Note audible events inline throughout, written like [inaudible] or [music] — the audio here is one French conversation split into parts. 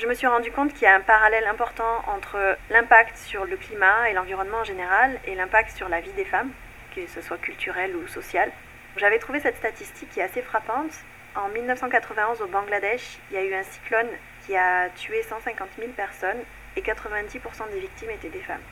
Je me suis rendu compte qu'il y a un parallèle important entre l'impact sur le climat et l'environnement en général et l'impact sur la vie des femmes, que ce soit culturelle ou sociale. J'avais trouvé cette statistique qui est assez frappante. En 1991, au Bangladesh, il y a eu un cyclone qui a tué 150 000 personnes et 90% des victimes étaient des femmes.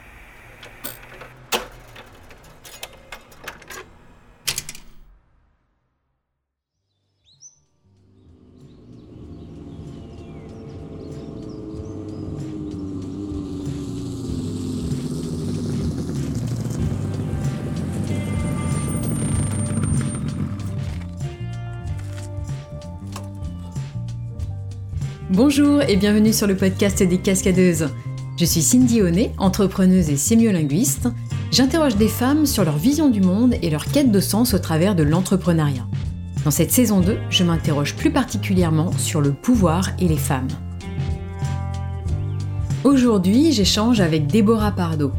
Bonjour et bienvenue sur le podcast des cascadeuses. Je suis Cindy Honnet, entrepreneuse et sémiolinguiste. J'interroge des femmes sur leur vision du monde et leur quête de sens au travers de l'entrepreneuriat. Dans cette saison 2, je m'interroge plus particulièrement sur le pouvoir et les femmes. Aujourd'hui, j'échange avec Déborah Pardo.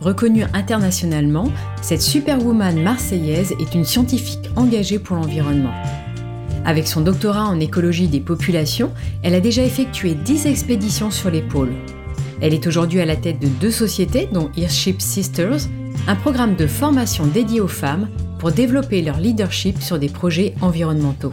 Reconnue internationalement, cette superwoman marseillaise est une scientifique engagée pour l'environnement. Avec son doctorat en écologie des populations, elle a déjà effectué 10 expéditions sur les pôles. Elle est aujourd'hui à la tête de deux sociétés, dont Earthship Sisters, un programme de formation dédié aux femmes pour développer leur leadership sur des projets environnementaux.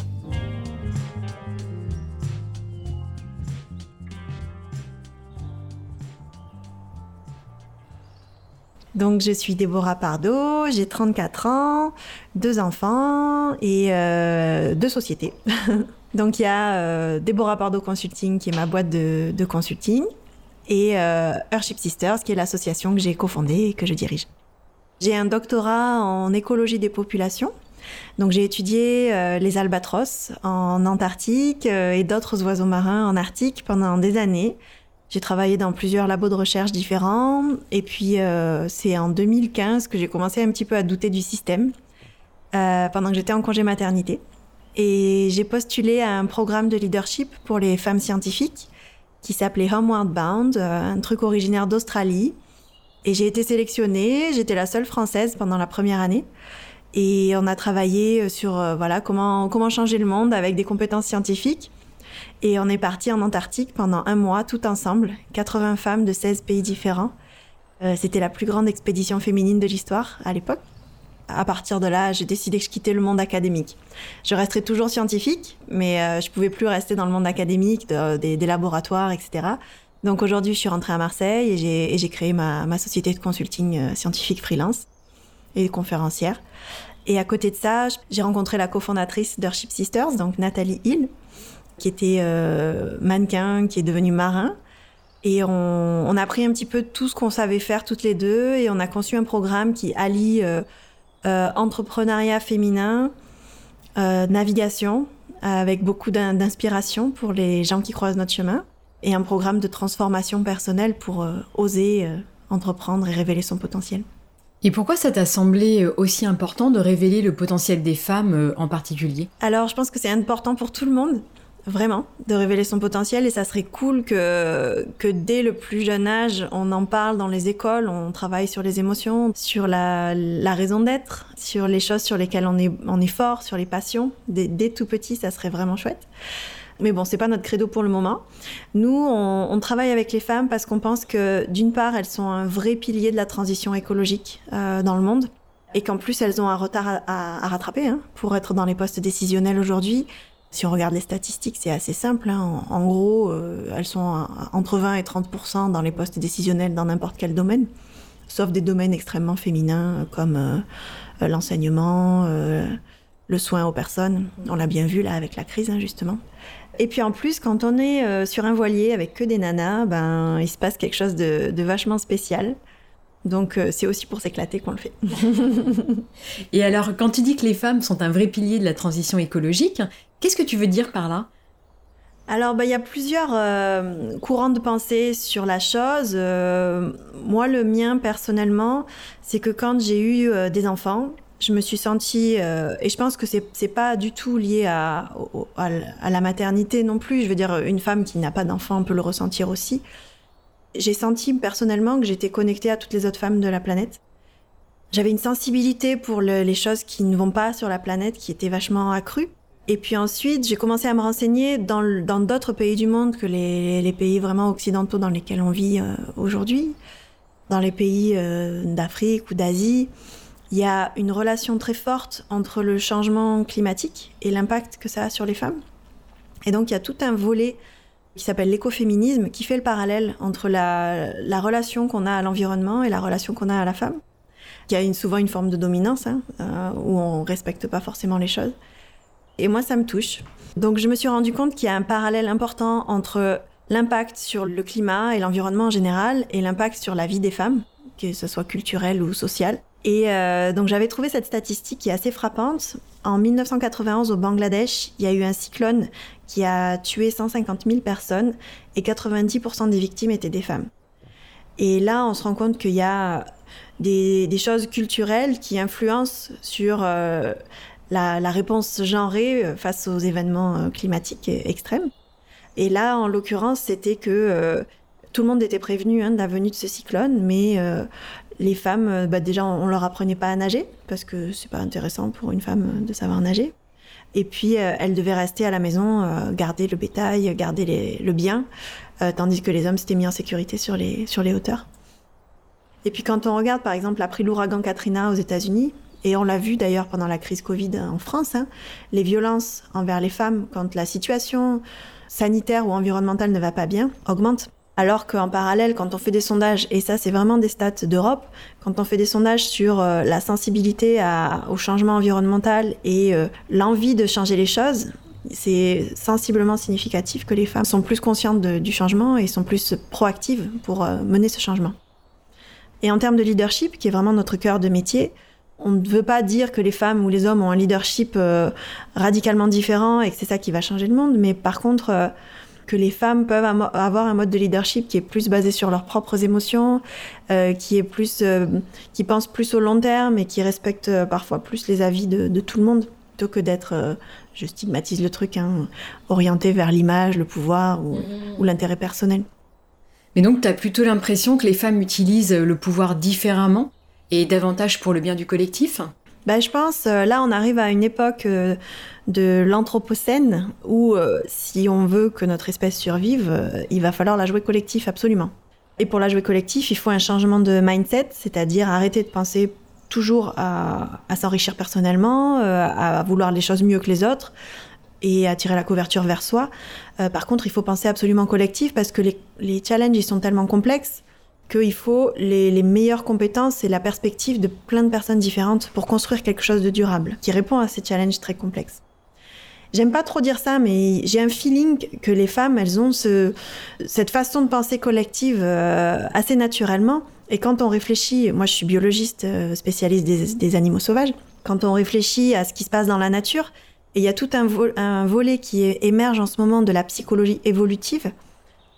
Donc, je suis Déborah Pardo, j'ai 34 ans, deux enfants et euh, deux sociétés. [laughs] Donc, il y a euh, Déborah Pardo Consulting, qui est ma boîte de, consulting, et euh, Earthship Sisters, qui est l'association que j'ai cofondée et que je dirige. J'ai un doctorat en écologie des populations. Donc, j'ai étudié euh, les albatros en Antarctique et d'autres oiseaux marins en Arctique pendant des années. J'ai travaillé dans plusieurs labos de recherche différents et puis euh, c'est en 2015 que j'ai commencé un petit peu à douter du système euh, pendant que j'étais en congé maternité. Et j'ai postulé à un programme de leadership pour les femmes scientifiques qui s'appelait Homeward Bound, euh, un truc originaire d'Australie. Et j'ai été sélectionnée, j'étais la seule française pendant la première année. Et on a travaillé sur voilà comment, comment changer le monde avec des compétences scientifiques et on est parti en Antarctique pendant un mois, tout ensemble, 80 femmes de 16 pays différents. Euh, c'était la plus grande expédition féminine de l'histoire à l'époque. À partir de là, j'ai décidé que je quittais le monde académique. Je resterai toujours scientifique, mais euh, je pouvais plus rester dans le monde académique, des, laboratoires, etc. Donc aujourd'hui, je suis rentrée à Marseille et j'ai créé ma, société de consulting euh, scientifique freelance et conférencière. Et à côté de ça, j'ai rencontré la cofondatrice d'Earthship Sisters, donc Nathalie Hill, qui était euh, mannequin, qui est devenu marin. Et on, a pris un petit peu tout ce qu'on savait faire toutes les deux et on a conçu un programme qui allie euh, euh, entrepreneuriat féminin, navigation, avec beaucoup d'inspiration pour les gens qui croisent notre chemin, et un programme de transformation personnelle pour oser entreprendre et révéler son potentiel. Et pourquoi ça t'a semblé aussi important de révéler le potentiel des femmes en particulier? Alors, je pense que c'est important pour tout le monde vraiment, de révéler son potentiel. Et ça serait cool que, que dès le plus jeune âge, on en parle dans les écoles, on travaille sur les émotions, sur la, raison d'être, sur les choses sur lesquelles on est, on est fort, sur les passions. Dès, dès tout petit, ça serait vraiment chouette. Mais bon, c'est pas notre credo pour le moment. Nous, on, on travaille avec les femmes parce qu'on pense que, d'une part, elles sont un vrai pilier de la transition écologique euh, dans le monde et qu'en plus, elles ont un retard à, à, rattraper hein, pour être dans les postes décisionnels aujourd'hui. Si on regarde les statistiques, c'est assez simple. Hein. En, gros, euh, elles sont entre 20 et 30% dans les postes décisionnels dans n'importe quel domaine, sauf des domaines extrêmement féminins comme euh, l'enseignement, euh, le soin aux personnes. On l'a bien vu là avec la crise, hein, justement. Et puis en plus, quand on est sur un voilier avec que des nanas, ben il se passe quelque chose de vachement spécial. Donc c'est aussi pour s'éclater qu'on le fait. [laughs] Et alors, quand tu dis que les femmes sont un vrai pilier de la transition écologique, Qu'est-ce que tu veux dire par là? Alors, bah, il y a plusieurs euh, courants de pensée sur la chose. Euh, moi, le mien, personnellement, c'est que quand j'ai eu euh, des enfants, je me suis sentie, et je pense que c'est, c'est pas du tout lié à, la maternité non plus. Je veux dire, une femme qui n'a pas d'enfant peut le ressentir aussi. J'ai senti personnellement que j'étais connectée à toutes les autres femmes de la planète. J'avais une sensibilité pour les choses qui ne vont pas sur la planète qui était vachement accrue. Et puis ensuite, j'ai commencé à me renseigner dans d'autres pays du monde que les, pays vraiment occidentaux dans lesquels on vit euh, aujourd'hui. Dans les pays euh, d'Afrique ou d'Asie, il y a une relation très forte entre le changement climatique et l'impact que ça a sur les femmes. Et donc, il y a tout un volet qui s'appelle l'écoféminisme, qui fait le parallèle entre la, relation qu'on a à l'environnement et la relation qu'on a à la femme, qui a une, souvent une forme de dominance, hein, euh, où on respecte pas forcément les choses. Et moi, ça me touche. Donc, je me suis rendu compte qu'il y a un parallèle important entre l'impact sur le climat et l'environnement en général et l'impact sur la vie des femmes, que ce soit culturelle ou sociale. Et euh, donc j'avais trouvé cette statistique qui est assez frappante. En 1991 au Bangladesh, il y a eu un cyclone qui a tué 150 000 personnes et 90% des victimes étaient des femmes. Et là, on se rend compte qu'il y a des, choses culturelles qui influencent sur euh, la, réponse genrée euh, face aux événements euh, climatiques extrêmes. Et là, en l'occurrence, c'était que tout le monde était prévenu hein, de la venue de ce cyclone, mais les femmes, bah, déjà, on, leur apprenait pas à nager parce que c'est pas intéressant pour une femme de savoir nager. Et puis, elles devaient rester à la maison, garder le bétail, garder le bien, tandis que les hommes s'étaient mis en sécurité sur les, sur les hauteurs. Et puis, quand on regarde, par exemple, l'après l'ouragan Katrina aux États-Unis, et on l'a vu d'ailleurs pendant la crise Covid en France, hein, les violences envers les femmes quand la situation sanitaire ou environnementale ne va pas bien augmentent. Alors qu'en parallèle, quand on fait des sondages, et ça c'est vraiment des stats d'Europe, quand on fait des sondages sur euh, la sensibilité au changement environnemental et euh, l'envie de changer les choses, c'est sensiblement significatif que les femmes sont plus conscientes du changement et sont plus proactives pour euh, mener ce changement. Et en termes de leadership, qui est vraiment notre cœur de métier, on ne veut pas dire que les femmes ou les hommes ont un leadership euh, radicalement différent et que c'est ça qui va changer le monde, mais par contre, euh, que les femmes peuvent avoir un mode de leadership qui est plus basé sur leurs propres émotions, euh, qui est plus, qui pense plus au long terme et qui respecte parfois plus les avis de, tout le monde, plutôt que d'être, je stigmatise le truc, hein, orienté vers l'image, le pouvoir ou, mmh. ou l'intérêt personnel. Mais donc, tu as plutôt l'impression que les femmes utilisent le pouvoir différemment? Et davantage pour le bien du collectif ben, Je pense, euh, là, on arrive à une époque euh, de l'Anthropocène où, euh, si on veut que notre espèce survive, il va falloir la jouer collectif, absolument. Et pour la jouer collectif, il faut un changement de mindset, c'est-à-dire arrêter de penser toujours à, s'enrichir personnellement, à vouloir les choses mieux que les autres et à tirer la couverture vers soi. par contre, il faut penser absolument collectif parce que les, les challenges, ils sont tellement complexes qu'il faut les, meilleures compétences et la perspective de plein de personnes différentes pour construire quelque chose de durable, qui répond à ces challenges très complexes. J'aime pas trop dire ça, mais j'ai un feeling que les femmes, elles ont ce, cette façon de penser collective euh, assez naturellement. Et quand on réfléchit, moi je suis biologiste euh, spécialiste des, animaux sauvages, quand on réfléchit à ce qui se passe dans la nature, et il y a tout un, un volet qui émerge en ce moment de la psychologie évolutive,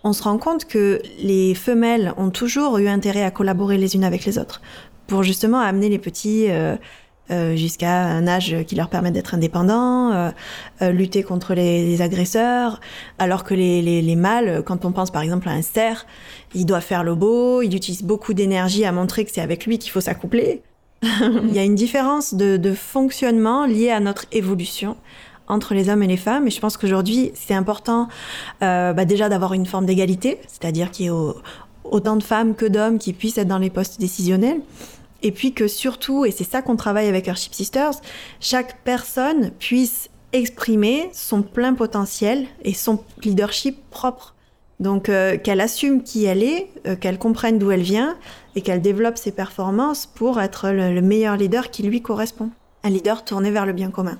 on se rend compte que les femelles ont toujours eu intérêt à collaborer les unes avec les autres pour justement amener les petits euh, euh, jusqu'à un âge qui leur permet d'être indépendants, euh, lutter contre les, agresseurs, alors que les, mâles, quand on pense par exemple à un cerf, il doit faire le beau, il utilise beaucoup d'énergie à montrer que c'est avec lui qu'il faut s'accoupler. [laughs] il y a une différence de fonctionnement liée à notre évolution entre les hommes et les femmes. Et je pense qu'aujourd'hui, c'est important euh, bah déjà d'avoir une forme d'égalité, c'est-à-dire qu'il y ait autant de femmes que d'hommes qui puissent être dans les postes décisionnels. Et puis que surtout, et c'est ça qu'on travaille avec Earthship Sisters, chaque personne puisse exprimer son plein potentiel et son leadership propre. Donc euh, qu'elle assume qui elle est, euh, qu'elle comprenne d'où elle vient et qu'elle développe ses performances pour être le meilleur leader qui lui correspond. Un leader tourné vers le bien commun.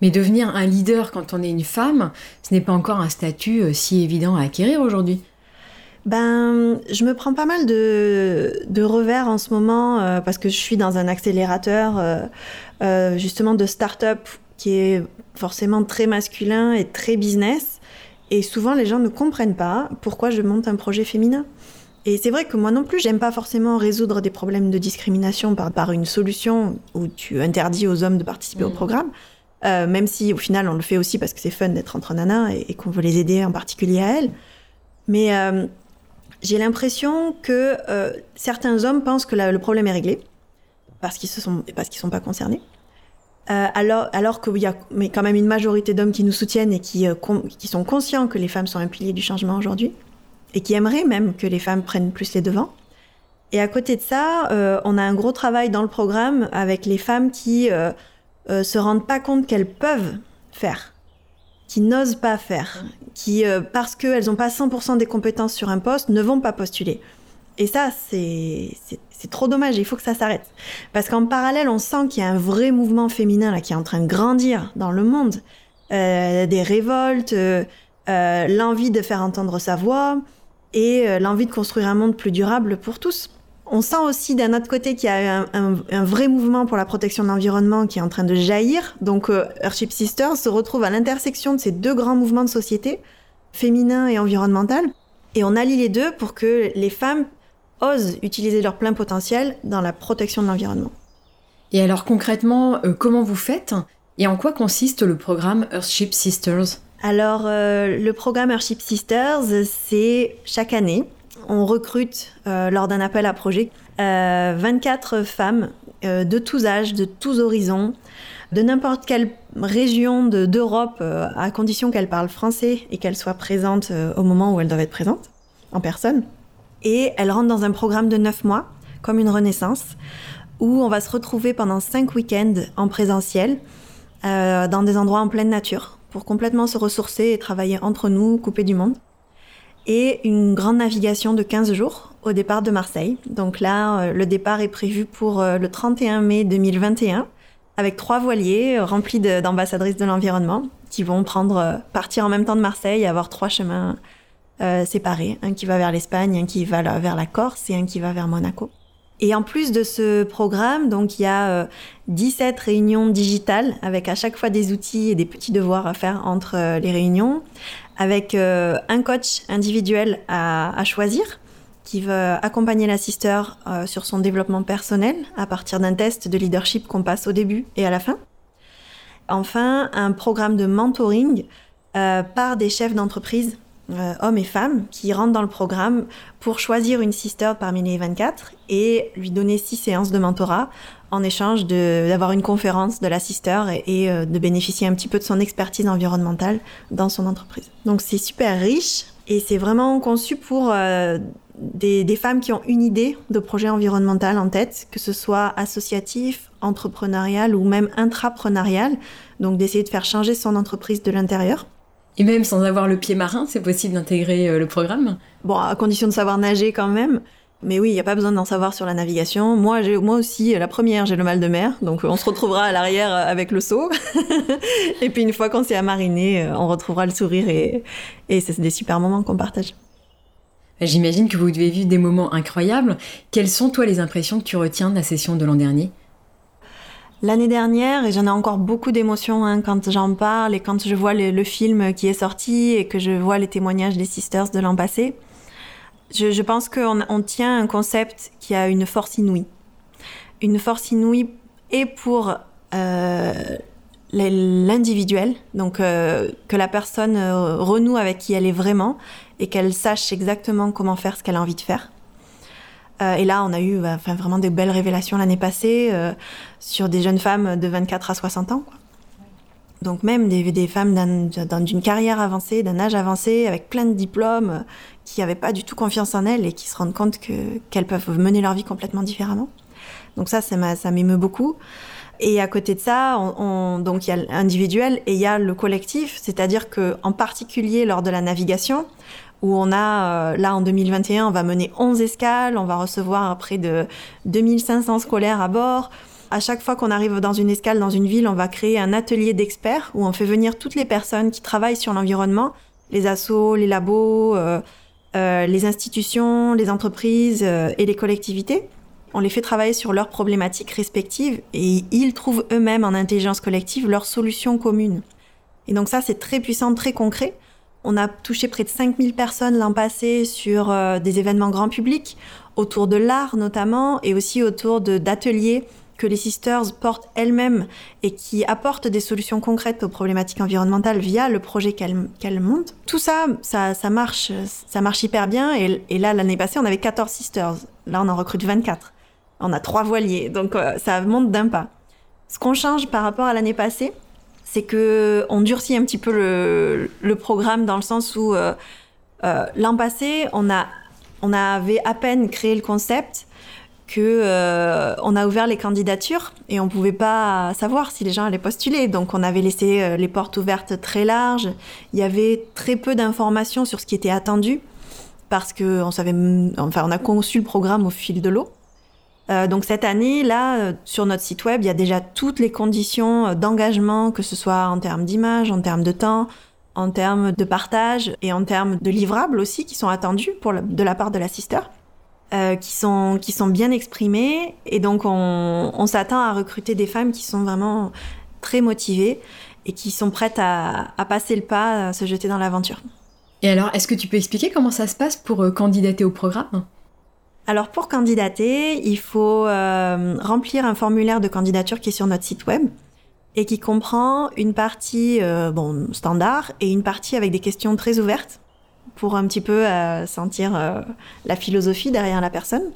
Mais devenir un leader quand on est une femme, ce n'est pas encore un statut euh, si évident à acquérir aujourd'hui. Ben, je me prends pas mal de, revers en ce moment euh, parce que je suis dans un accélérateur euh, justement de start-up qui est forcément très masculin et très business. Et souvent, les gens ne comprennent pas pourquoi je monte un projet féminin. Et c'est vrai que moi non plus, j'aime pas forcément résoudre des problèmes de discrimination par, par une solution où tu interdis aux hommes de participer au mmh. programme. Euh, même si au final on le fait aussi parce que c'est fun d'être entre nanas et, qu'on veut les aider en particulier à elles. Mais euh, j'ai l'impression que euh, certains hommes pensent que le problème est réglé parce qu'ils ne sont parce qu'ils sont pas concernés. Euh, alors, alors qu'il y a mais quand même une majorité d'hommes qui nous soutiennent et qui, euh, qui sont conscients que les femmes sont un pilier du changement aujourd'hui et qui aimeraient même que les femmes prennent plus les devants. Et à côté de ça, euh, on a un gros travail dans le programme avec les femmes qui euh, se rendent pas compte qu'elles peuvent faire, qui n'osent pas faire, qui, euh, parce qu'elles n'ont pas 100% des compétences sur un poste, ne vont pas postuler. Et ça, c'est trop dommage, il faut que ça s'arrête. Parce qu'en parallèle, on sent qu'il y a un vrai mouvement féminin là, qui est en train de grandir dans le monde. Euh, des révoltes, l'envie de faire entendre sa voix et l'envie de construire un monde plus durable pour tous. On sent aussi d'un autre côté qu'il y a un, un- un vrai mouvement pour la protection de l'environnement qui est en train de jaillir. Donc euh, Earthship Sisters se retrouve à l'intersection de ces deux grands mouvements de société, féminin et environnemental. Et on allie les deux pour que les femmes osent utiliser leur plein potentiel dans la protection de l'environnement. Et alors concrètement, euh, comment vous faites et en quoi consiste le programme Earthship Sisters? Alors, euh, le programme Earthship Sisters, c'est chaque année, on recrute euh, lors d'un appel à projet euh, 24 femmes euh, de tous âges, de tous horizons, de n'importe quelle région de- d'Europe, euh, à condition qu'elles parlent français et qu'elles soient présentes euh, au moment où elles doivent être présentes, en personne. Et elles rentrent dans un programme de 9 mois, comme une renaissance, où on va se retrouver pendant 5 week-ends en présentiel, euh, dans des endroits en pleine nature, pour complètement se ressourcer et travailler entre nous, couper du monde. Et une grande navigation de 15 jours au départ de Marseille. Donc là, euh, le départ est prévu pour euh, le 31 mai 2021, avec trois voiliers euh, remplis d'ambassadrices de l'environnement qui vont prendre partir en même temps de Marseille et avoir trois chemins séparés. Un qui va vers l'Espagne, un qui va vers la Corse et un qui va vers Monaco. Et en plus de ce programme, donc il y a euh, 17 réunions digitales avec à chaque fois des outils et des petits devoirs à faire entre euh, les réunions, avec euh, un coach individuel à, à choisir qui va accompagner la sister euh, sur son développement personnel à partir d'un test de leadership qu'on passe au début et à la fin. Enfin, un programme de mentoring par des chefs d'entreprise, euh, hommes et femmes, qui rentrent dans le programme pour choisir une sister parmi les 24 et lui donner six séances de mentorat en échange d'avoir une conférence de la sister et, et, euh, de bénéficier un petit peu de son expertise environnementale dans son entreprise. Donc c'est super riche et c'est vraiment conçu pour euh, des, des femmes qui ont une idée de projet environnemental en tête, que ce soit associatif, entrepreneurial ou même intrapreneurial, donc d'essayer de faire changer son entreprise de l'intérieur. Et même sans avoir le pied marin, c'est possible d'intégrer euh, le programme Bon, à condition de savoir nager quand même. Mais oui, il n'y a pas besoin d'en savoir sur la navigation. Moi, moi aussi, la première, j'ai le mal de mer. Donc, on se retrouvera à l'arrière avec le seau. [laughs] et puis, une fois qu'on s'est amariné, euh, on retrouvera le sourire et, et c'est des super moments qu'on partage. J'imagine que vous devez vivre des moments incroyables. Quelles sont, toi, les impressions que tu retiens de la session de l'an dernier? L'année dernière, et j'en ai encore beaucoup d'émotions hein, quand j'en parle et quand je vois le, film qui est sorti et que je vois les témoignages des sisters de l'an passé, je, je pense qu'on on tient un concept qui a une force inouïe. Une force inouïe et pour euh, l'individuel, donc euh, que la personne euh, renoue avec qui elle est vraiment et qu'elle sache exactement comment faire ce qu'elle a envie de faire. Euh, et là, on a eu bah, vraiment des belles révélations l'année passée euh, sur des jeunes femmes de 24 à 60 ans. Donc même des, femmes d'une carrière avancée, d'un âge avancé, avec plein de diplômes, qui n'avaient pas du tout confiance en elles et qui se rendent compte qu'elles qu peuvent mener leur vie complètement différemment. Donc ça, ça m'émeut beaucoup. Et à côté de ça, on, on, donc il y a l'individuel et il y a le collectif, c'est-à-dire que en particulier lors de la navigation, où on a, euh, là en 2021, on va mener 11 escales, on va recevoir près de 2500 scolaires à bord. À chaque fois qu'on arrive dans une escale dans une ville, on va créer un atelier d'experts où on fait venir toutes les personnes qui travaillent sur l'environnement, les assos, les labos, euh, euh, les institutions, les entreprises euh, et les collectivités. On les fait travailler sur leurs problématiques respectives et ils trouvent eux-mêmes en intelligence collective leurs solutions communes. Et donc ça, c'est très puissant, très concret. On a touché près de 5000 personnes l'an passé sur euh, des événements grand public, autour de l'art notamment, et aussi autour d'ateliers que les sisters portent elles-mêmes et qui apportent des solutions concrètes aux problématiques environnementales via le projet qu'elles qu montent. Tout ça, ça, marche, ça marche hyper bien. Et, et là, l'année passée, on avait 14 sisters. Là, on en recrute 24. On a trois voiliers, donc euh, ça monte d'un pas. Ce qu'on change par rapport à l'année passée, c'est que on durcit un petit peu le, programme dans le sens où euh, euh, l'an passé, on a on avait à peine créé le concept que euh, on a ouvert les candidatures et on pouvait pas savoir si les gens allaient postuler. Donc on avait laissé les portes ouvertes très larges. Il y avait très peu d'informations sur ce qui était attendu parce que on savait, enfin on a conçu le programme au fil de l'eau. Euh, donc cette année, là, sur notre site web, il y a déjà toutes les conditions d'engagement, que ce soit en termes d'image, en termes de temps, en termes de partage et en termes de livrables aussi qui sont attendus de la part de l'assisteur. Euh, qui sont qui sont bien exprimées et donc on, s'attend à recruter des femmes qui sont vraiment très motivées et qui sont prêtes à, à passer le pas, à se jeter dans l'aventure. Et alors, est-ce que tu peux expliquer comment ça se passe pour euh, candidater au programme? Alors pour candidater, il faut euh, remplir un formulaire de candidature qui est sur notre site web et qui comprend une partie euh, bon standard et une partie avec des questions très ouvertes pour un petit peu euh, sentir la philosophie derrière la personne.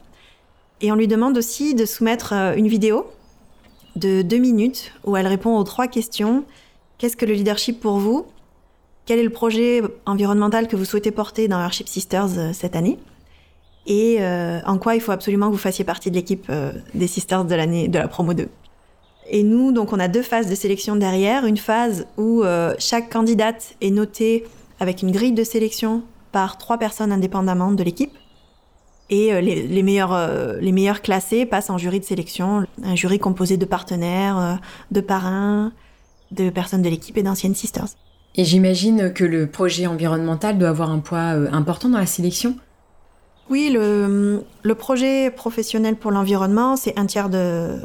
Et on lui demande aussi de soumettre une vidéo de deux minutes où elle répond aux trois questions. Qu'est-ce que le leadership pour vous? Quel est le projet environnemental que vous souhaitez porter dans Airship Sisters cette année? Et en quoi il faut absolument que vous fassiez partie de l'équipe des Sisters de l'année de la promo 2 et nous, donc, on a deux phases de sélection derrière. Une phase où chaque candidate est notée avec une grille de sélection par trois personnes indépendamment de l'équipe. Et euh, les, les, meilleurs, euh, les meilleurs classés passent en jury de sélection, un jury composé de partenaires, euh, de parrains, de personnes de l'équipe et d'anciennes sisters. Et j'imagine que le projet environnemental doit avoir un poids important dans la sélection Oui, le, projet professionnel pour l'environnement, c'est un tiers de,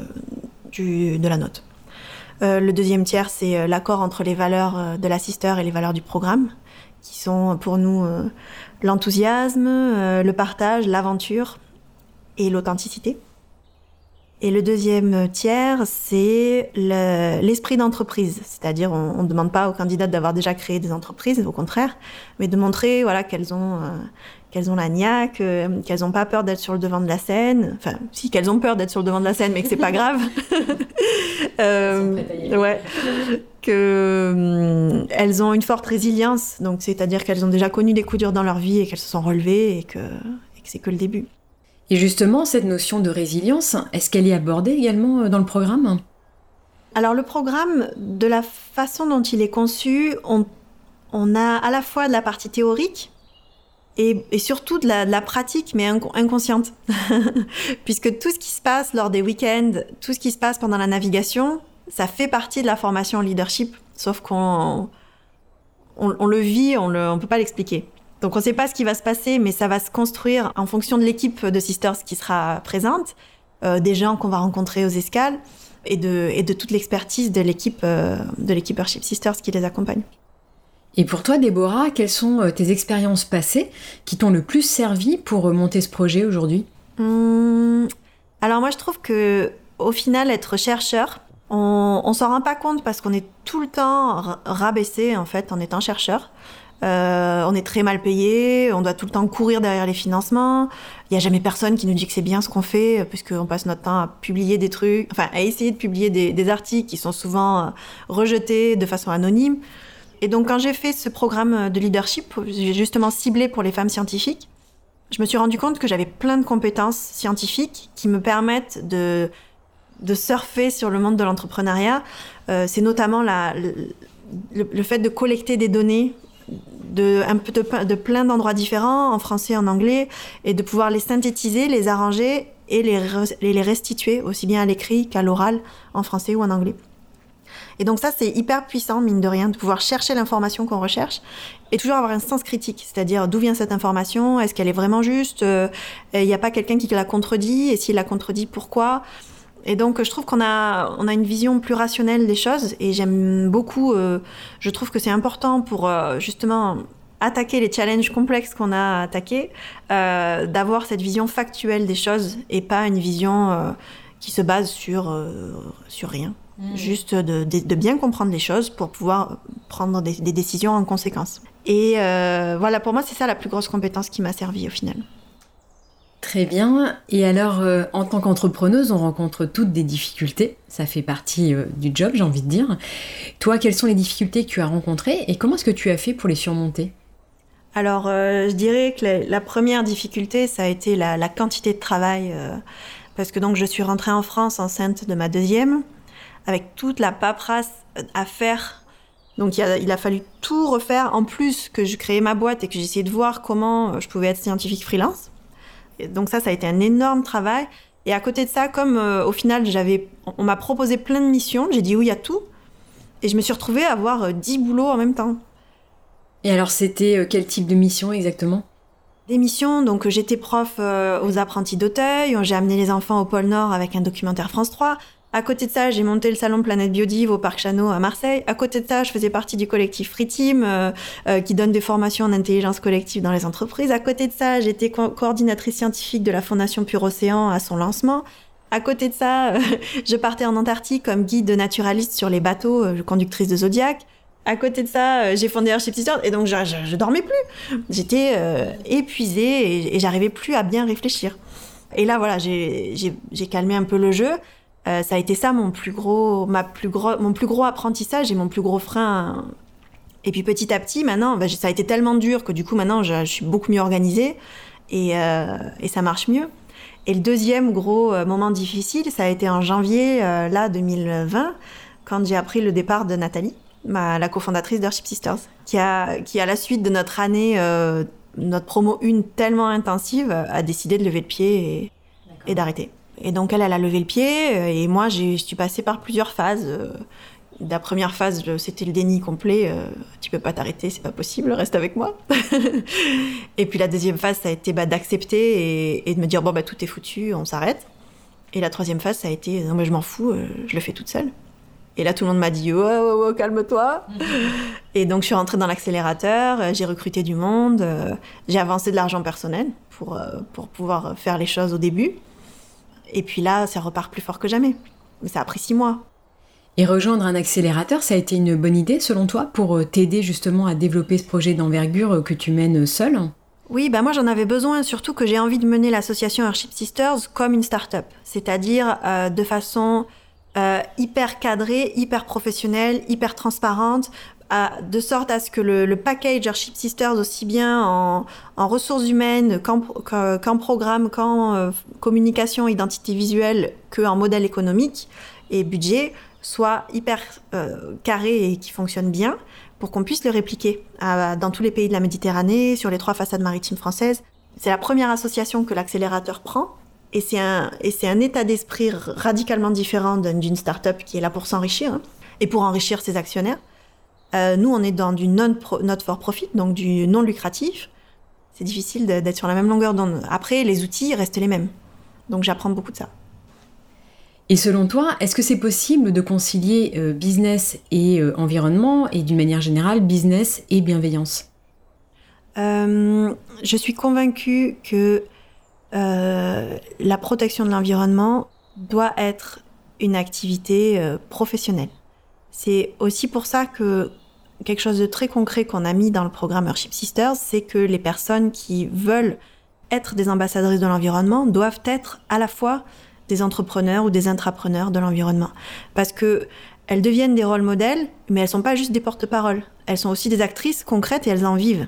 la note. Euh, le deuxième tiers, c'est l'accord entre les valeurs de l'assisteur et les valeurs du programme qui sont pour nous euh, l'enthousiasme, euh, le partage, l'aventure et l'authenticité. Et le deuxième tiers, c'est l'esprit d'entreprise. C'est-à-dire, on ne demande pas aux candidats d'avoir déjà créé des entreprises, au contraire, mais de montrer voilà, qu'elles ont, euh, qu'elles ont la niaque, euh, qu'elles n'ont pas peur d'être sur le devant de la scène. Enfin, si, qu'elles ont peur d'être sur le devant de la scène, mais que c'est pas [laughs] grave. [laughs] euh, ouais. Que, hum, elles ont une forte résilience, donc c'est-à-dire qu'elles ont déjà connu des coups durs dans leur vie et qu'elles se sont relevées et que, et que c'est que le début. Et justement, cette notion de résilience, est-ce qu'elle est abordée également euh, dans le programme? Alors le programme, de la façon dont il est conçu, on, on a à la fois de la partie théorique et, et surtout de la, de la, pratique, mais inc inconsciente. [laughs] Puisque tout ce qui se passe lors des week-ends, tout ce qui se passe pendant la navigation, ça fait partie de la formation leadership, sauf qu'on on, le vit, on ne peut pas l'expliquer. Donc on ne sait pas ce qui va se passer, mais ça va se construire en fonction de l'équipe de Sisters qui sera présente, euh, des gens qu'on va rencontrer aux escales et de, et de toute l'expertise de l'équipe euh, de l'équipe Sisters qui les accompagne. Et pour toi, Déborah, quelles sont euh, tes expériences passées qui t'ont le plus servi pour monter ce projet aujourd'hui? Hum, Alors moi, je trouve que au final, être chercheur, on, on s'en rend pas compte parce qu'on est tout le temps rabaissé en fait en étant chercheur. Euh, on est très mal payé, on doit tout le temps courir derrière les financements. Il n'y a jamais personne qui nous dit que c'est bien ce qu'on fait, puisqu'on passe notre temps à publier des trucs, enfin à essayer de publier des, articles qui sont souvent euh, rejetés de façon anonyme. Et donc quand j'ai fait ce programme de leadership, justement ciblé pour les femmes scientifiques, je me suis rendu compte que j'avais plein de compétences scientifiques qui me permettent de, surfer sur le monde de l'entrepreneuriat. Euh, c'est notamment le, fait de collecter des données de, plein d'endroits différents, en français, en anglais, et de pouvoir les synthétiser, les arranger et les restituer aussi bien à l'écrit qu'à l'oral, en français ou en anglais. Et donc ça, c'est hyper puissant, mine de rien, de pouvoir chercher l'information qu'on recherche et toujours avoir un sens critique, c'est-à-dire d'où vient cette information, est-ce qu'elle est vraiment juste, il euh, n'y a pas quelqu'un qui la contredit, et s'il la contredit, pourquoi? Et donc, je trouve qu'on a, on a une vision plus rationnelle des choses et j'aime beaucoup, euh, je trouve que c'est important pour euh, justement attaquer les challenges complexes qu'on a euh, d'avoir cette vision factuelle des choses et pas une vision qui se base sur, sur rien. Mmh. Juste de, de, de, bien comprendre les choses pour pouvoir prendre des, des décisions en conséquence. Et euh, voilà, pour moi, c'est ça la plus grosse compétence qui m'a servi au final. Très bien. Et alors, euh, en tant qu'entrepreneuse, on rencontre toutes des difficultés. Ça fait partie euh, du job, j'ai envie de dire. Toi, quelles sont les difficultés que tu as rencontrées et comment est-ce que tu as fait pour les surmonter? Alors, euh, je dirais que la, première difficulté, ça a été la, quantité de travail. parce que donc, je suis rentrée en France enceinte de ma deuxième, avec toute la paperasse à faire donc il a, il a, fallu tout refaire, en plus que je créais ma boîte et que j'essayais de voir comment je pouvais être scientifique freelance donc ça, ça a été un énorme travail. Et à côté de ça, comme euh, au final, j'avais, on m'a proposé plein de missions, j'ai dit oui à tout. Et je me suis retrouvée à avoir 10 euh, boulots en même temps. Et alors, c'était euh, quel type de mission exactement? Des missions, donc j'étais prof aux apprentis d'Auteuil, j'ai amené les enfants au pôle Nord avec un documentaire France 3. À côté de ça, j'ai monté le salon Planète Biodive au Parc Chano à Marseille. À côté de ça, je faisais partie du collectif Free Team euh, euh, qui donne des formations en intelligence collective dans les entreprises. À côté de ça, j'étais coordinatrice scientifique de la Fondation Pure Océan à son lancement. À côté de ça, euh, [laughs] je partais en Antarctique comme guide naturaliste sur les bateaux, conductrice de Zodiac. À côté de ça, j'ai fondé Airship Sisters et donc je, je, dormais plus. J'étais épuisée et, et j'arrivais plus à bien réfléchir. Et là, voilà, j'ai calmé un peu le jeu. Euh, ça a été ça mon plus gros, ma plus gros, mon plus gros apprentissage et mon plus gros frein. Et puis petit à petit, maintenant, bah, ça a été tellement dur que du coup maintenant, je, suis beaucoup mieux organisée et, euh, et, ça marche mieux. Et le deuxième gros euh, moment difficile, ça a été en janvier là 2020, quand j'ai appris le départ de Nathalie, ma, la cofondatrice d'Airship Sisters, qui a, qui à la suite de notre année, notre promo une tellement intensive, a décidé de lever le pied et d'arrêter. Et donc elle, elle a levé le pied euh, et moi, je suis passée par plusieurs phases. Euh, la première phase, c'était le déni complet. Euh, tu peux pas t'arrêter, c'est pas possible, reste avec moi. [laughs] et puis la deuxième phase, ça a été bah, d'accepter et, de me dire bon bah tout est foutu, on s'arrête. Et la troisième phase, ça a été non mais je m'en fous, je le fais toute seule. Et là, tout le monde m'a dit oh, oh, oh calme-toi. et donc je suis rentrée dans l'accélérateur, j'ai recruté du monde, j'ai avancé de l'argent personnel pour pour pouvoir faire les choses au début. Et puis là, ça repart plus fort que jamais. Mais ça a pris six mois. Et rejoindre un accélérateur, ça a été une bonne idée selon toi pour euh, t'aider justement à développer ce projet d'envergure euh, que tu mènes seul? Oui, bah moi j'en avais besoin, surtout que j'ai envie de mener l'association Airship Sisters comme une start-up, c'est-à-dire euh, de façon hyper cadrée, hyper professionnelle, hyper transparente, de sorte à ce que le, package Airship Sisters, aussi bien en, ressources humaines qu'en programme, qu'en euh, communication, identité visuelle, qu'en modèle économique et budget, soit hyper euh, carré et qui fonctionne bien pour qu'on puisse le répliquer dans tous les pays de la Méditerranée, sur les trois façades maritimes françaises. C'est la première association que l'accélérateur prend et c'est un, un état d'esprit radicalement différent d'une start-up qui est là pour s'enrichir hein, et pour enrichir ses actionnaires. Euh, nous, on est dans du non not for profit, donc du non lucratif. C'est difficile d'être sur la même longueur d'onde. Après, les outils restent les mêmes. Donc j'apprends beaucoup de ça. Et selon toi, est-ce que c'est possible de concilier euh, business et euh, environnement et d'une manière générale business et bienveillance? Je suis convaincue que la protection de l'environnement doit être une activité professionnelle. C'est aussi pour ça que quelque chose de très concret qu'on a mis dans le programme Earthship Sisters, c'est que les personnes qui veulent être des ambassadrices de l'environnement doivent être à la fois des entrepreneurs ou des intrapreneurs de l'environnement. Parce que elles deviennent des rôles modèles, mais elles sont pas juste des porte-paroles. Elles sont aussi des actrices concrètes et elles en vivent.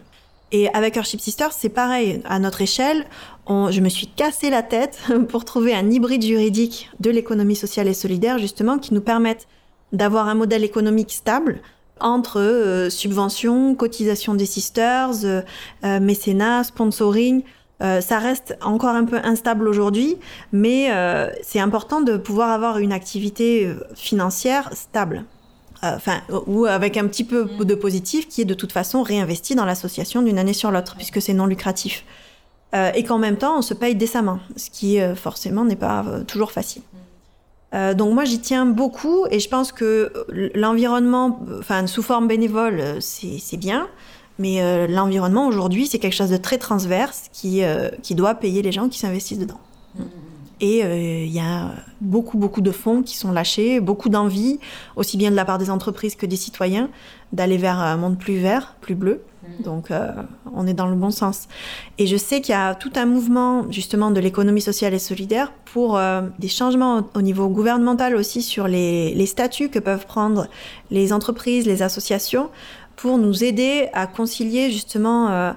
Et avec Earthship Sisters, c'est pareil. À notre échelle, je me suis cassé la tête [laughs] pour trouver un hybride juridique de l'économie sociale et solidaire, justement, qui nous permette d'avoir un modèle économique stable entre euh, subventions, cotisation des sisters, euh, euh, mécénat, sponsoring. ça reste encore un peu instable aujourd'hui, mais c'est important de pouvoir avoir une activité financière stable. Enfin, ou avec un petit peu de positif qui est de toute façon réinvesti dans l'association d'une année sur l'autre, puisque c'est non lucratif. et qu'en même temps, on se paye décemment, ce qui forcément n'est pas toujours facile. Euh, donc moi j'y tiens beaucoup et je pense que l'environnement, enfin sous forme bénévole, c'est bien, mais euh, l'environnement aujourd'hui c'est quelque chose de très transverse qui, euh, qui doit payer les gens qui s'investissent dedans. Mmh. Et il y a beaucoup beaucoup de fonds qui sont lâchés, beaucoup d'envie, aussi bien de la part des entreprises que des citoyens, d'aller vers un monde plus vert, plus bleu. Mmh. Donc, euh, on est dans le bon sens. Et je sais qu'il y a tout un mouvement, justement, de l'économie sociale et solidaire pour euh, des changements au, niveau gouvernemental aussi sur les, les, statuts que peuvent prendre les entreprises, les associations pour nous aider à concilier justement. Euh,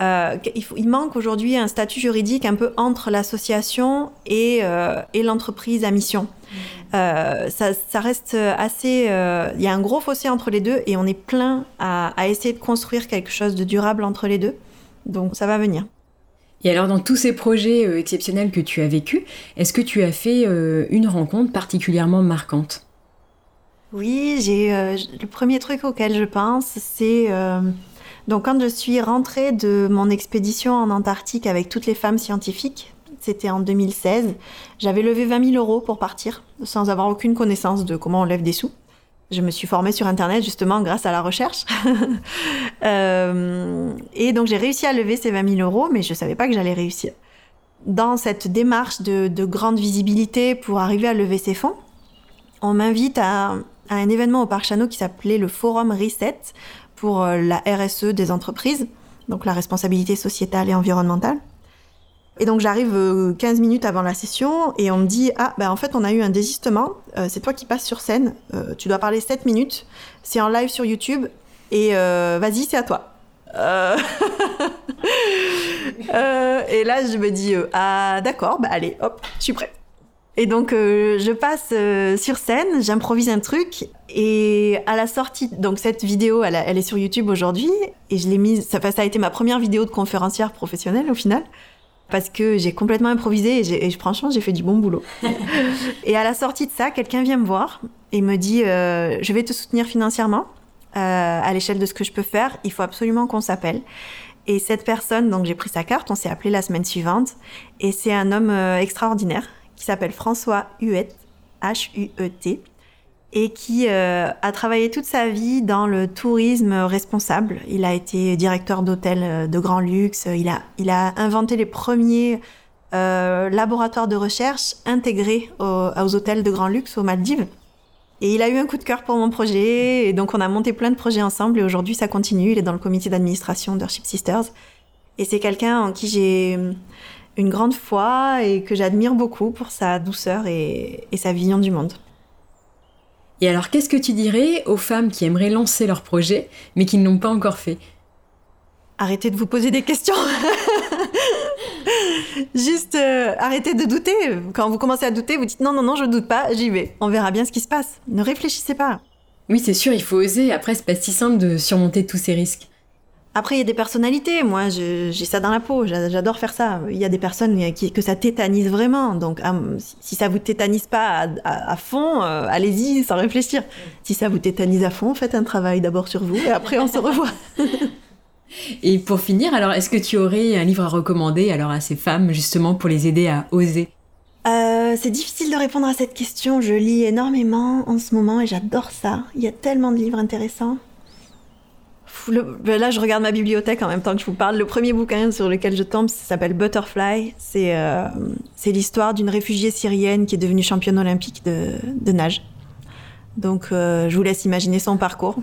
euh, il, faut, il, manque aujourd'hui un statut juridique un peu entre l'association et, euh, et l'entreprise à mission. Mmh. Ça, ça, reste assez. Il y a un gros fossé entre les deux et on est plein à, à, essayer de construire quelque chose de durable entre les deux. Donc ça va venir. Et alors, dans tous ces projets exceptionnels que tu as vécus, est-ce que tu as fait une rencontre particulièrement marquante? Oui, j'ai euh, le premier truc auquel je pense, c'est euh, donc quand je suis rentrée de mon expédition en Antarctique avec toutes les femmes scientifiques, c'était en 2016, j'avais levé 20 000 euros pour partir sans avoir aucune connaissance de comment on lève des sous. Je me suis formée sur Internet justement grâce à la recherche. [laughs] euh, et donc j'ai réussi à lever ces 20 000 euros, mais je ne savais pas que j'allais réussir. Dans cette démarche de, de grande visibilité pour arriver à lever ces fonds, on m'invite à à un événement au Parc Chano qui s'appelait le Forum Reset pour euh, la RSE des entreprises, donc la responsabilité sociétale et environnementale. Et donc j'arrive 15 euh, minutes avant la session et on me dit ah ben en fait on a eu un désistement, euh, c'est toi qui passes sur scène, tu dois parler 7 minutes, c'est en live sur YouTube et vas-y c'est à toi. [laughs] Et là je me dis ah d'accord bah allez hop je suis prêt. Et donc, euh, je passe euh, sur scène, j'improvise un truc, et à la sortie, donc cette vidéo, elle, elle est sur YouTube aujourd'hui, et je l'ai mise, ça, ça, a été ma première vidéo de conférencière professionnelle au final, parce que j'ai complètement improvisé, et, et franchement, j'ai fait du bon boulot. [laughs] et à la sortie de ça, quelqu'un vient me voir et me dit, euh, je vais te soutenir financièrement, euh, à l'échelle de ce que je peux faire, il faut absolument qu'on s'appelle. Et cette personne, donc j'ai pris sa carte, on s'est appelé la semaine suivante, et c'est un homme euh, extraordinaire qui s'appelle François Huet, H-U-E-T, et qui euh, a travaillé toute sa vie dans le tourisme responsable. Il a été directeur d'hôtels euh, de grand luxe, il a, il a inventé les premiers euh, laboratoires de recherche intégrés aux, hôtels de grand luxe aux Maldives. Et il a eu un coup de cœur pour mon projet, et donc on a monté plein de projets ensemble, et aujourd'hui ça continue, il est dans le comité d'administration d'Earthship Sisters. Et c'est quelqu'un en qui j'ai une grande foi et que j'admire beaucoup pour sa douceur et, et, sa vision du monde. Et alors, qu'est-ce que tu dirais aux femmes qui aimeraient lancer leur projet, mais qui ne l'ont pas encore fait? Arrêtez de vous poser des questions. [laughs] Juste euh, arrêtez de douter. Quand vous commencez à douter, vous dites non, non, non, je doute pas, j'y vais. On verra bien ce qui se passe. Ne réfléchissez pas. Oui, c'est sûr, il faut oser. Après, c'est pas si simple de surmonter tous ces risques. Après, il y a des personnalités. Moi, j'ai ça dans la peau. J'adore faire ça. Il y a des personnes qui, que ça tétanise vraiment. Donc, um, si ça vous tétanise pas à, à, à fond, euh, allez-y sans réfléchir. Si ça vous tétanise à fond, faites un travail d'abord sur vous et après on se revoit. [laughs] et pour finir, alors, est-ce que tu aurais un livre à recommander alors à ces femmes justement pour les aider à oser? Euh, c'est difficile de répondre à cette question. Je lis énormément en ce moment et j'adore ça. Il y a tellement de livres intéressants. Le, ben là, je regarde ma bibliothèque en même temps que je vous parle. Le premier bouquin sur lequel je tombe s'appelle Butterfly. C'est euh, l'histoire d'une réfugiée syrienne qui est devenue championne olympique de, de nage. Donc, euh, je vous laisse imaginer son parcours.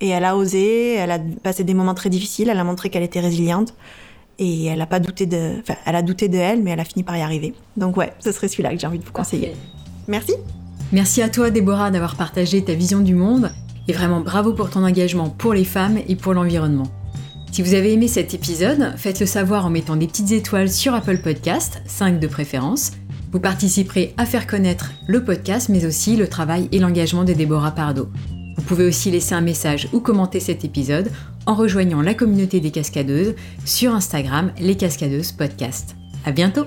Et elle a osé, elle a passé des moments très difficiles, elle a montré qu'elle était résiliente. Et elle a pas douté de, enfin, elle a douté de elle, mais elle a fini par y arriver. Donc ouais, ce serait celui-là que j'ai envie de vous conseiller. Merci. Merci à toi, Déborah, d'avoir partagé ta vision du monde. Et vraiment bravo pour ton engagement pour les femmes et pour l'environnement. Si vous avez aimé cet épisode, faites-le savoir en mettant des petites étoiles sur Apple Podcast, 5 de préférence. Vous participerez à faire connaître le podcast, mais aussi le travail et l'engagement de Déborah Pardo. Vous pouvez aussi laisser un message ou commenter cet épisode en rejoignant la communauté des cascadeuses sur Instagram, les cascadeuses podcast. À bientôt!